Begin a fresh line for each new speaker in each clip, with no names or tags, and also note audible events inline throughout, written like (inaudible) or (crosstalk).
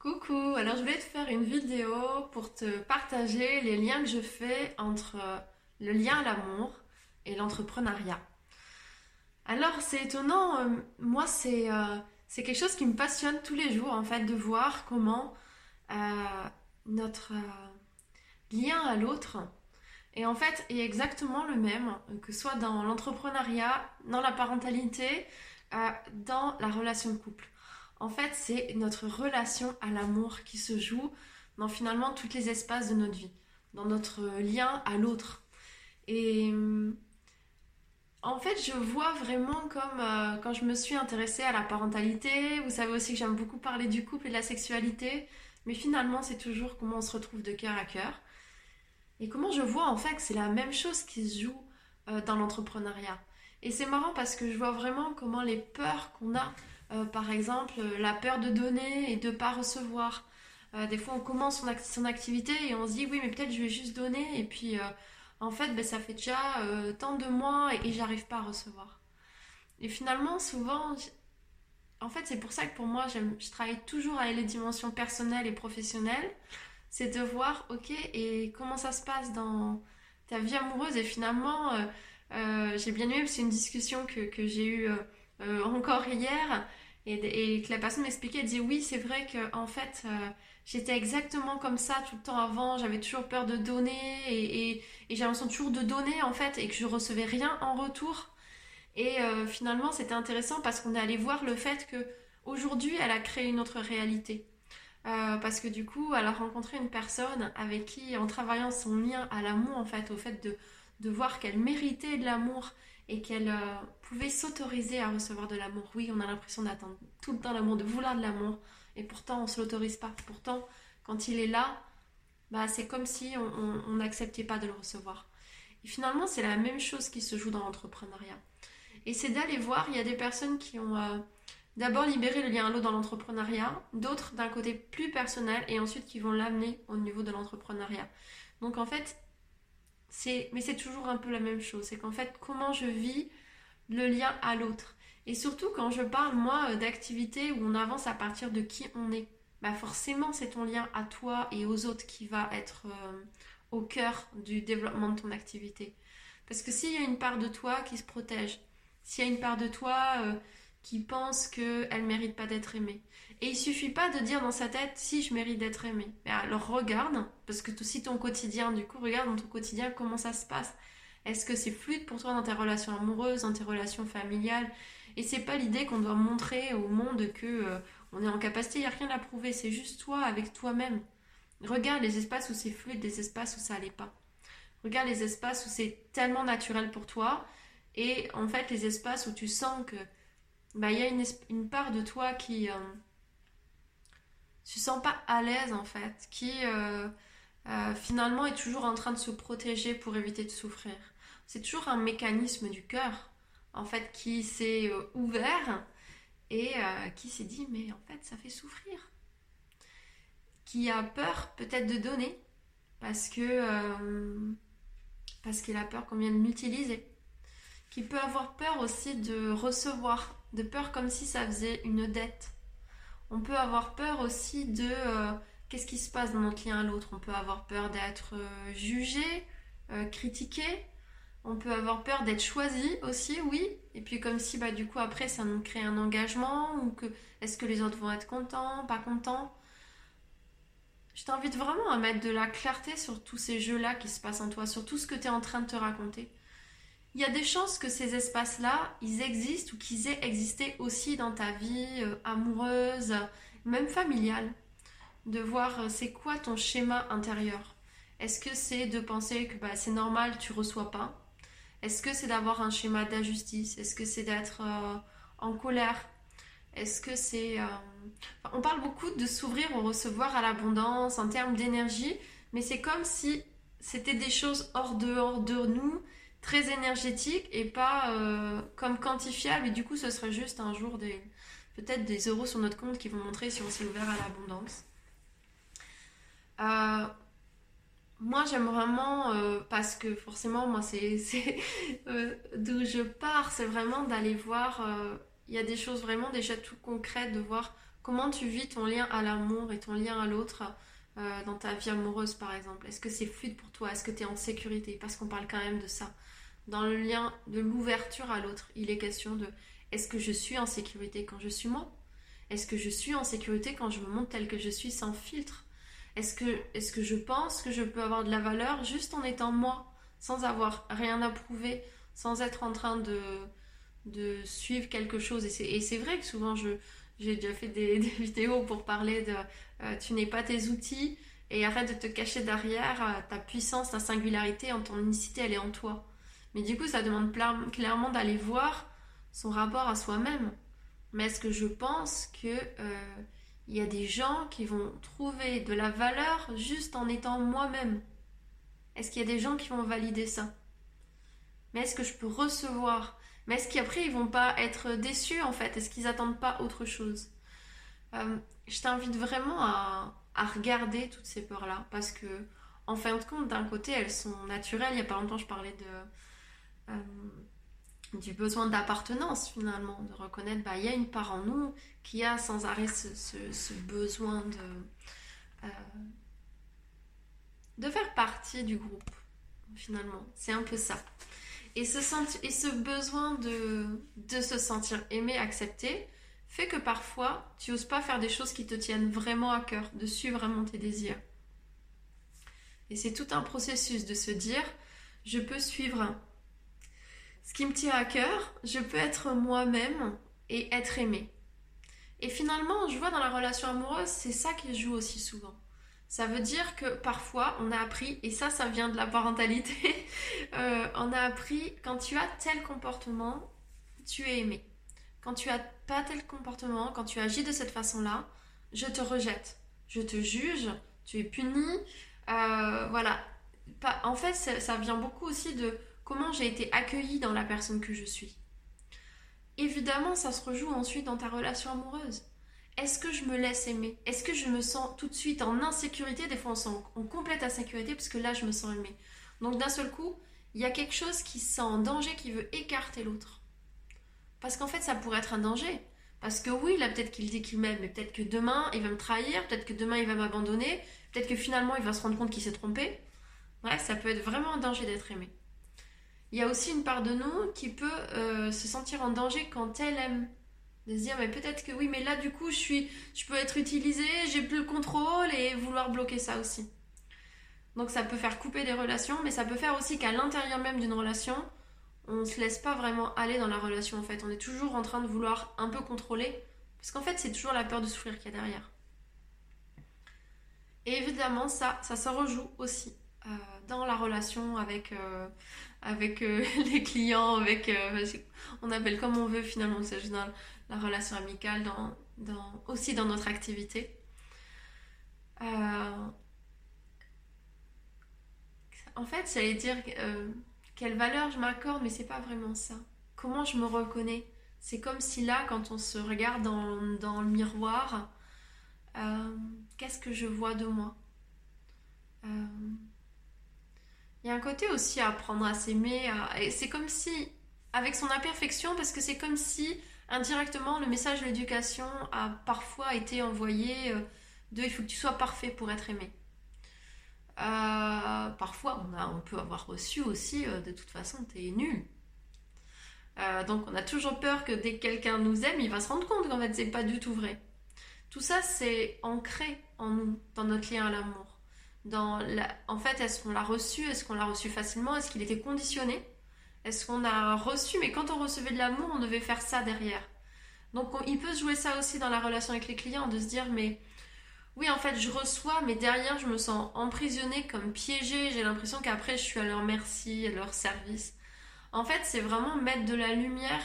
Coucou, alors je voulais te faire une vidéo pour te partager les liens que je fais entre le lien à l'amour et l'entrepreneuriat. Alors c'est étonnant, euh, moi c'est euh, c'est quelque chose qui me passionne tous les jours en fait de voir comment euh, notre lien à l'autre est en fait est exactement le même, que ce soit dans l'entrepreneuriat, dans la parentalité, dans la relation de couple. En fait, c'est notre relation à l'amour qui se joue dans finalement tous les espaces de notre vie, dans notre lien à l'autre. Et en fait, je vois vraiment comme euh, quand je me suis intéressée à la parentalité, vous savez aussi que j'aime beaucoup parler du couple et de la sexualité, mais finalement, c'est toujours comment on se retrouve de cœur à cœur. Et comment je vois en fait que c'est la même chose qui se joue euh, dans l'entrepreneuriat. Et c'est marrant parce que je vois vraiment comment les peurs qu'on a euh, par exemple, la peur de donner et de ne pas recevoir. Euh, des fois, on commence son, activité et on se dit oui, mais peut-être je vais juste donner et puis euh, en fait, ben, ça fait déjà tant de mois et, j'arrive pas à recevoir. Et finalement, souvent, en fait, c'est pour ça que pour moi, je travaille toujours avec les dimensions personnelles et professionnelles. C'est de voir, ok, et comment ça se passe dans ta vie amoureuse. Et finalement, j'ai bien aimé, c'est une discussion que, que j'ai eue encore hier et, que la personne m'expliquait, dit oui, c'est vrai que en fait, euh, j'étais exactement comme ça tout le temps avant. J'avais toujours peur de donner et, j'avais l'impression toujours de donner en fait et que je recevais rien en retour. Et euh, finalement, c'était intéressant parce qu'on est allé voir le fait que aujourd'hui, elle a créé une autre réalité. Euh, parce que du coup, elle a rencontré une personne avec qui, en travaillant son lien à l'amour, en fait, au fait de, de voir qu'elle méritait de l'amour et qu'elle euh, pouvait s'autoriser à recevoir de l'amour. Oui, on a l'impression d'attendre tout le temps l'amour, de vouloir de l'amour, et pourtant on ne se l'autorise pas. Pourtant, quand il est là, bah, c'est comme si on n'acceptait pas de le recevoir. Et finalement, c'est la même chose qui se joue dans l'entrepreneuriat. Et c'est d'aller voir, il y a des personnes qui ont euh, d'abord libéré le lien à l'eau dans l'entrepreneuriat, d'autres d'un côté plus personnel, et ensuite qui vont l'amener au niveau de l'entrepreneuriat. Donc en fait, mais c'est toujours un peu la même chose. C'est qu'en fait, comment je vis le lien à l'autre. Et surtout quand je parle, moi, euh, d'activités où on avance à partir de qui on est. Bah forcément, c'est ton lien à toi et aux autres qui va être euh, au cœur du développement de ton activité. Parce que s'il y a une part de toi qui se protège, s'il y a une part de toi euh, qui pense qu'elle ne mérite pas d'être aimée. Et il suffit pas de dire dans sa tête si je mérite d'être aimée. Mais alors regarde, parce que si ton quotidien, du coup, regarde dans ton quotidien comment ça se passe. Est-ce que c'est fluide pour toi dans tes relations amoureuses, dans tes relations familiales? Et c'est pas l'idée qu'on doit montrer au monde que euh, on est en capacité, il n'y a rien à prouver, c'est juste toi avec toi-même. Regarde les espaces où c'est fluide, les espaces où ça n'allait pas. Regarde les espaces où c'est tellement naturel pour toi et en fait les espaces où tu sens que bah, il y a une, part de toi qui ne euh, se sent pas à l'aise en fait, qui euh, euh, finalement est toujours en train de se protéger pour éviter de souffrir. C'est toujours un mécanisme du cœur en fait qui s'est ouvert et qui s'est dit mais en fait ça fait souffrir. Qui a peur peut-être de donner parce que parce qu'il a peur qu'on vienne l'utiliser. Qui peut avoir peur aussi de recevoir de peur comme si ça faisait une dette. On peut avoir peur aussi de euh, qu'est-ce qui se passe dans notre lien à l'autre. On peut avoir peur d'être euh, jugé, euh, critiqué. On peut avoir peur d'être choisi aussi, oui. Et puis comme si bah du coup après ça nous crée un engagement ou que est-ce que les autres vont être contents, pas contents? Je t'invite vraiment à mettre de la clarté sur tous ces jeux-là qui se passent en toi, sur tout ce que tu es en train de te raconter il y a des chances que ces espaces-là, ils existent ou qu'ils aient existé aussi dans ta vie euh, amoureuse, même familiale. De voir euh, c'est quoi ton schéma intérieur. Est-ce que c'est de penser que bah, c'est normal, tu reçois pas? Est-ce que c'est d'avoir un schéma d'injustice? Est-ce que c'est d'être euh, en colère? Est-ce que c'est... on parle beaucoup de s'ouvrir au recevoir à l'abondance en termes d'énergie, mais c'est comme si c'était des choses hors dehors de nous très énergétique et pas euh, comme quantifiable. Et du coup, ce serait juste un jour des peut-être des euros sur notre compte qui vont montrer si on s'est ouvert à l'abondance. Euh, moi, j'aime vraiment, euh, parce que forcément, moi, c'est (laughs) d'où je pars, c'est vraiment d'aller voir, il y a des choses vraiment déjà tout concrètes, de voir Comment tu vis ton lien à l'amour et ton lien à l'autre euh, dans ta vie amoureuse par exemple? Est-ce que c'est fluide pour toi? Est-ce que tu es en sécurité? Parce qu'on parle quand même de ça. Dans le lien de l'ouverture à l'autre, il est question de est-ce que je suis en sécurité quand je suis moi? Est-ce que je suis en sécurité quand je me montre tel que je suis sans filtre? Est-ce que, est que je pense que je peux avoir de la valeur juste en étant moi, sans avoir rien à prouver, sans être en train de, de suivre quelque chose? Et c'est vrai que souvent je, j'ai déjà fait (laughs) des, vidéos pour parler de euh, tu n'es pas tes outils et arrête de te cacher derrière euh, ta puissance, ta singularité, en ton unicité, elle est en toi. Mais du coup, ça demande clairement d'aller voir son rapport à soi-même. Mais est-ce que je pense que euh, y a des gens qui vont trouver de la valeur juste en étant moi-même? Est-ce qu'il y a des gens qui vont valider ça? Mais est-ce que je peux recevoir Mais est-ce qu'après ils vont pas être déçus en fait? Est-ce qu'ils attendent pas autre chose? Euh, Je t'invite vraiment à, regarder toutes ces peurs-là parce que en fin de compte, d'un côté, elles sont naturelles. Il y a pas longtemps, je parlais euh, du besoin d'appartenance finalement, de reconnaître bah il y a une part en nous qui a sans arrêt ce, besoin de, euh, de faire partie du groupe finalement. C'est un peu ça. Et ce, besoin de, se sentir aimé, accepté, fait que parfois tu oses pas faire des choses qui te tiennent vraiment à cœur, de suivre vraiment tes désirs. Et c'est tout un processus de se dire, je peux suivre ce qui me tient à cœur, je peux être moi-même et être aimée. Et finalement, je vois dans la relation amoureuse, c'est ça qui joue aussi souvent. Ça veut dire que parfois, on a appris, et ça, ça vient de la parentalité, (laughs) euh, on a appris, quand tu as tel comportement, tu es aimé. Quand tu as pas tel comportement, quand tu agis de cette façon-là, je te rejette, je te juge, tu es puni. Euh, voilà. en fait, ça vient beaucoup aussi de comment j'ai été accueillie dans la personne que je suis. Évidemment, ça se rejoue ensuite dans ta relation amoureuse. Est-ce que je me laisse aimer? Est-ce que je me sens tout de suite en insécurité? Des fois, on sent en complète insécurité parce que là, je me sens aimée. Donc, d'un seul coup, il y a quelque chose qui sent en danger, qui veut écarter l'autre. Parce qu'en fait, ça pourrait être un danger. Parce que oui, là, peut-être qu'il dit qu'il m'aime, mais peut-être que demain, il va me trahir, peut-être que demain, il va m'abandonner, peut-être que finalement, il va se rendre compte qu'il s'est trompé. Bref, ça peut être vraiment un danger d'être aimé il y a aussi une part de nous qui peut euh, se sentir en danger quand elle aime. De se dire, mais peut-être que oui, mais là, du coup, je, suis, je peux être utilisée, j'ai plus le contrôle et vouloir bloquer ça aussi. Donc ça peut faire couper des relations, mais ça peut faire aussi qu'à l'intérieur même d'une relation, on ne se laisse pas vraiment aller dans la relation en fait. On est toujours en train de vouloir un peu contrôler, parce qu'en fait, c'est toujours la peur de souffrir qu'il y a derrière. Et évidemment, ça, ça se rejoue aussi euh, dans la relation avec, euh, avec euh, (laughs) les clients, avec on appelle comme on veut finalement, c'est dans la relation amicale, dans, aussi dans notre activité. en fait, j'allais dire quelle valeur je m'accorde, mais c'est pas vraiment ça. Comment je me reconnais? C'est comme si là, quand on se regarde dans, dans le miroir, qu'est-ce que je vois de moi? Il y a un côté aussi à apprendre à s'aimer. C'est comme si, avec son imperfection, parce que c'est comme si indirectement le message de l'éducation a parfois été envoyé euh, de il faut que tu sois parfait pour être aimé. Euh, parfois, on, peut avoir reçu aussi euh, de toute façon, t'es nul. donc, on a toujours peur que dès que quelqu'un nous aime, il va se rendre compte qu'en fait, c'est pas du tout vrai. Tout ça, c'est ancré en nous, dans notre lien à l'amour dans en fait, est-ce qu'on l'a reçu Est-ce qu'on l'a reçu facilement Est-ce qu'il était conditionné Est-ce qu'on a reçu Mais quand on recevait de l'amour, on devait faire ça derrière. Donc il peut jouer ça aussi dans la relation avec les clients, de se dire mais oui en fait je reçois, mais derrière je me sens emprisonnée comme piégée, j'ai l'impression qu'après je suis à leur merci, à leur service. En fait c'est vraiment mettre de la lumière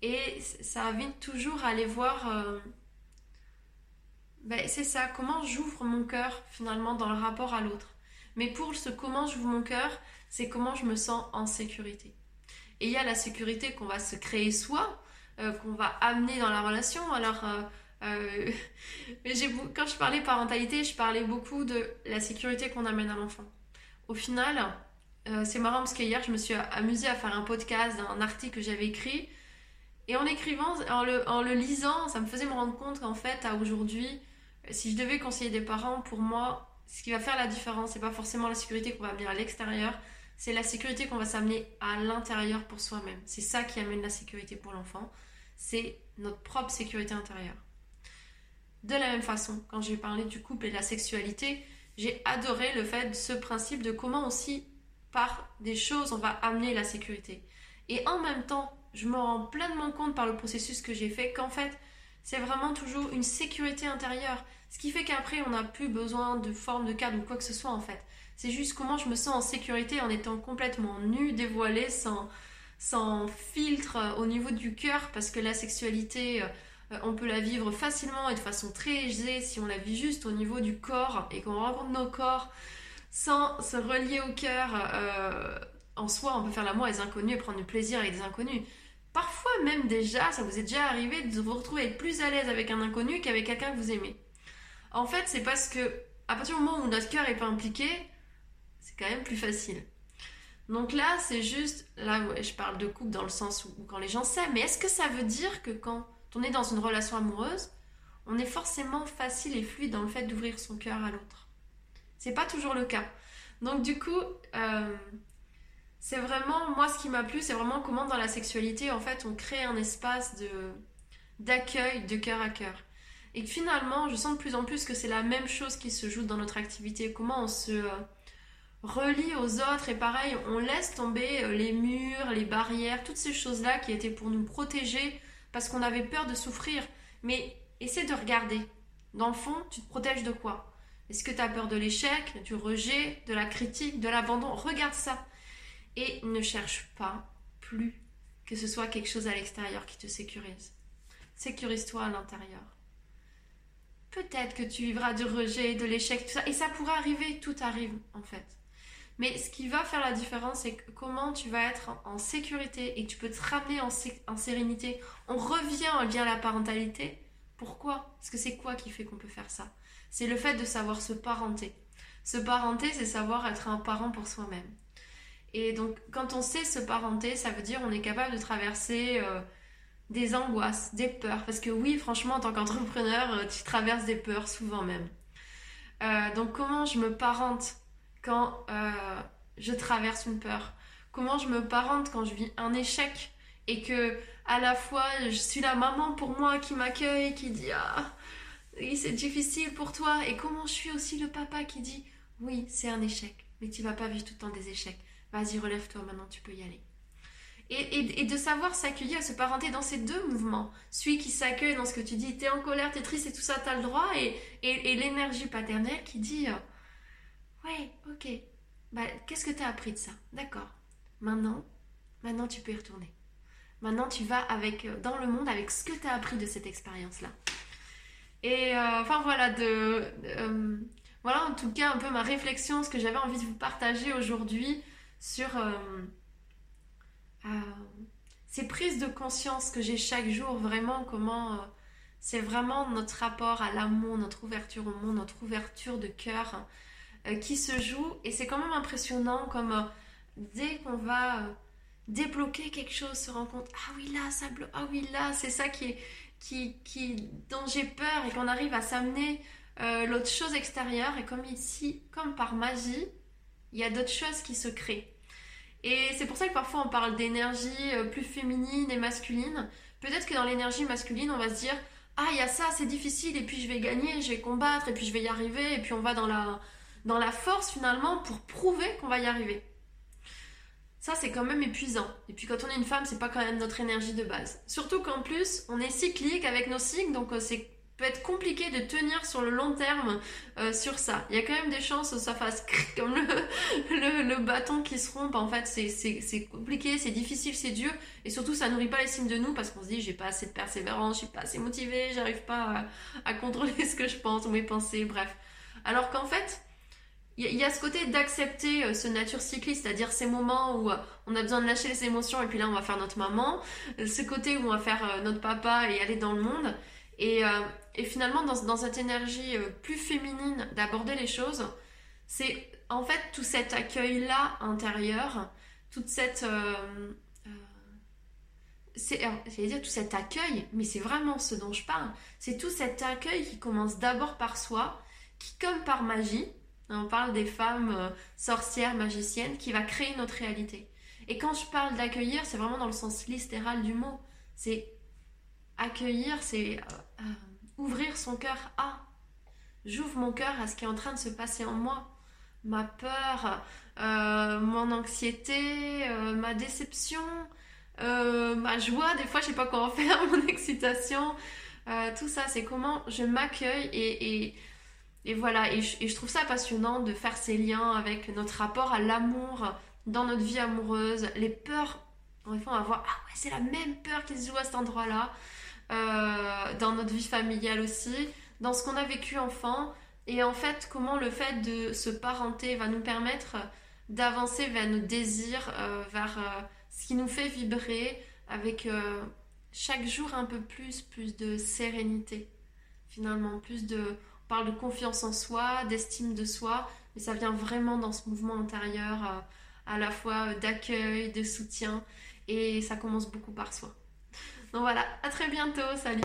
et ça invite toujours à aller voir... Euh, ben, c'est ça, comment j'ouvre mon cœur finalement dans le rapport à l'autre? Mais pour ce comment j'ouvre mon cœur, c'est comment je me sens en sécurité. Et il y a la sécurité qu'on va se créer soi, euh, qu'on va amener dans la relation. Alors, euh, euh, (laughs) quand je parlais parentalité, je parlais beaucoup de la sécurité qu'on amène à l'enfant. Au final, c'est marrant parce qu'hier, je me suis amusée à faire un podcast d'un article que j'avais écrit Et en écrivant, en le, en le lisant, ça me faisait me rendre compte qu'en fait, à aujourd'hui, si je devais conseiller des parents, pour moi, ce qui va faire la différence, c'est pas forcément la sécurité qu'on va amener à l'extérieur, c'est la sécurité qu'on va s'amener à l'intérieur pour soi-même. C'est ça qui amène la sécurité pour l'enfant. C'est notre propre sécurité intérieure. De la même façon, quand j'ai parlé du couple et de la sexualité, j'ai adoré le fait, ce principe de comment aussi, par des choses, on va amener la sécurité. Et en même temps, je me rends pleinement compte par le processus que j'ai fait qu'en fait, c'est vraiment toujours une sécurité intérieure. Ce qui fait qu'après, on n'a plus besoin de forme de cadre ou quoi que ce soit en fait. C'est juste comment je me sens en sécurité en étant complètement nue, dévoilée, sans, sans filtre euh, au niveau du cœur, parce que la sexualité, euh, on peut la vivre facilement et de façon très aisée si on la vit juste au niveau du corps et qu'on rencontre nos corps sans se relier au cœur. Euh, en soi, on peut faire l'amour avec des inconnus et prendre du plaisir avec des inconnus. Parfois même déjà, ça vous est déjà arrivé de vous retrouver plus à l'aise avec un inconnu qu'avec quelqu'un que vous aimez. En fait, c'est parce que à partir du moment où notre cœur est pas impliqué, c'est quand même plus facile. Donc là, c'est juste, là je parle de couple dans le sens où, quand les gens s'aiment, mais est-ce que ça veut dire que quand on est dans une relation amoureuse, on est forcément facile et fluide dans le fait d'ouvrir son cœur à l'autre? C'est pas toujours le cas. Donc du coup, euh, c'est vraiment, moi ce qui m'a plu, c'est vraiment comment dans la sexualité, en fait, on crée un espace de d'accueil de cœur à cœur. Et finalement, je sens de plus en plus que c'est la même chose qui se joue dans notre activité. Comment on se euh, relie aux autres et pareil, on laisse tomber euh, les murs, les barrières, toutes ces choses-là qui étaient pour nous protéger parce qu'on avait peur de souffrir. Mais essaie de regarder. Dans le fond, tu te protèges de quoi? Est-ce que tu as peur de l'échec, du rejet, de la critique, de l'abandon? Regarde ça. Et ne cherche pas plus que ce soit quelque chose à l'extérieur qui te sécurise. Sécurise-toi à l'intérieur peut-être que tu vivras du rejet, de l'échec, tout ça. Et ça pourrait arriver, tout arrive en fait. Mais ce qui va faire la différence, c'est comment tu vas être en, sécurité et que tu peux te ramener en, sérénité. On revient en lien à la parentalité. Pourquoi? Parce que c'est quoi qui fait qu'on peut faire ça? C'est le fait de savoir se parenter. Se parenter, c'est savoir être un parent pour soi-même. Et donc, quand on sait se parenter, ça veut dire on est capable de traverser euh, des angoisses, des peurs. Parce que oui, franchement, en tant qu'entrepreneur, euh, tu traverses des peurs souvent même. Euh, donc comment je me parente quand je traverse une peur? Comment je me parente quand je vis un échec et que à la fois je suis la maman pour moi qui m'accueille, qui dit ah oui c'est difficile pour toi et comment je suis aussi le papa qui dit oui c'est un échec mais tu vas pas vivre tout le temps des échecs. Vas-y relève-toi maintenant tu peux y aller. Et, de savoir s'accueillir, se parenter dans ces deux mouvements. Celui qui s'accueille dans ce que tu dis, t'es en colère, t'es triste et tout ça, t'as le droit. Et, l'énergie paternelle qui dit, euh, ouais, ok, bah, qu'est-ce que t'as appris de ça? D'accord. Maintenant, maintenant tu peux y retourner. Maintenant tu vas avec, euh, dans le monde avec ce que t'as appris de cette expérience-là. Et euh, enfin voilà, de, voilà en tout cas un peu ma réflexion, ce que j'avais envie de vous partager aujourd'hui sur euh, ces prises de conscience que j'ai chaque jour, vraiment comment euh, c'est vraiment notre rapport à l'amour, notre ouverture au monde, notre ouverture de cœur euh, qui se joue. Et c'est quand même impressionnant comme dès qu'on va débloquer quelque chose, se rend compte, ah oui là, ça bloque, ah oui là, c'est ça qui, qui, dont j'ai peur et qu'on arrive à s'amener l'autre chose extérieure. Et comme ici, comme par magie, il y a d'autres choses qui se créent. Et c'est pour ça que parfois on parle d'énergie euh, plus féminine et masculine. Peut-être que dans l'énergie masculine, on va se dire Ah, il y a ça, c'est difficile, et puis je vais gagner, je vais combattre, et puis je vais y arriver, et puis on va dans la, dans la force finalement pour prouver qu'on va y arriver. Ça, c'est quand même épuisant. Et puis quand on est une femme, c'est pas quand même notre énergie de base. Surtout qu'en plus, on est cyclique avec nos cycles, donc euh, c'est peut être compliqué de tenir sur le long terme euh, sur ça. Il y a quand même des chances que ça fasse comme (laughs) le, bâton qui se rompe. En fait, c'est compliqué, c'est difficile, c'est dur. Et surtout, ça nourrit pas les signes de nous parce qu'on se dit, j'ai pas assez de persévérance, je suis pas assez motivée, j'arrive pas à, contrôler (laughs) ce que je pense ou mes pensées, bref. Alors qu'en fait, il y, a ce côté d'accepter euh, ce nature cycliste, c'est-à-dire ces moments où euh, on a besoin de lâcher les émotions et puis là on va faire notre maman, ce côté où on va faire notre papa et aller dans le monde. Et, et finalement, dans, cette énergie euh, plus féminine d'aborder les choses, c'est en fait tout cet accueil-là intérieur, toute cette... Euh, euh, j'allais dire tout cet accueil, mais c'est vraiment ce dont je parle. C'est tout cet accueil qui commence d'abord par soi, qui comme par magie, on parle des femmes euh, sorcières, magiciennes, qui va créer notre réalité. Et quand je parle d'accueillir, c'est vraiment dans le sens littéral du mot. C'est accueillir, c'est euh, euh, son cœur à. J'ouvre mon cœur à ce qui est en train de se passer en moi. Ma peur, mon anxiété, ma déception, ma joie, des fois je sais pas quoi en faire, (laughs) mon excitation. tout ça, c'est comment je m'accueille et et voilà, et je, trouve ça passionnant de faire ces liens avec notre rapport à l'amour dans notre vie amoureuse, les peurs. Des fois, on va voir, ah ouais, c'est la même peur qui se joue à cet endroit-là, euh, dans notre vie familiale aussi, dans ce qu'on a vécu enfant, et en fait, comment le fait de se parenter va nous permettre d'avancer vers nos désirs, euh, vers euh, ce qui nous fait vibrer, avec chaque jour un peu plus, plus de sérénité, finalement, plus de parle de confiance en soi, d'estime de soi, mais ça vient vraiment dans ce mouvement intérieur euh, à la fois d'accueil, de soutien, et ça commence beaucoup par soi. Donc voilà, à très bientôt, salut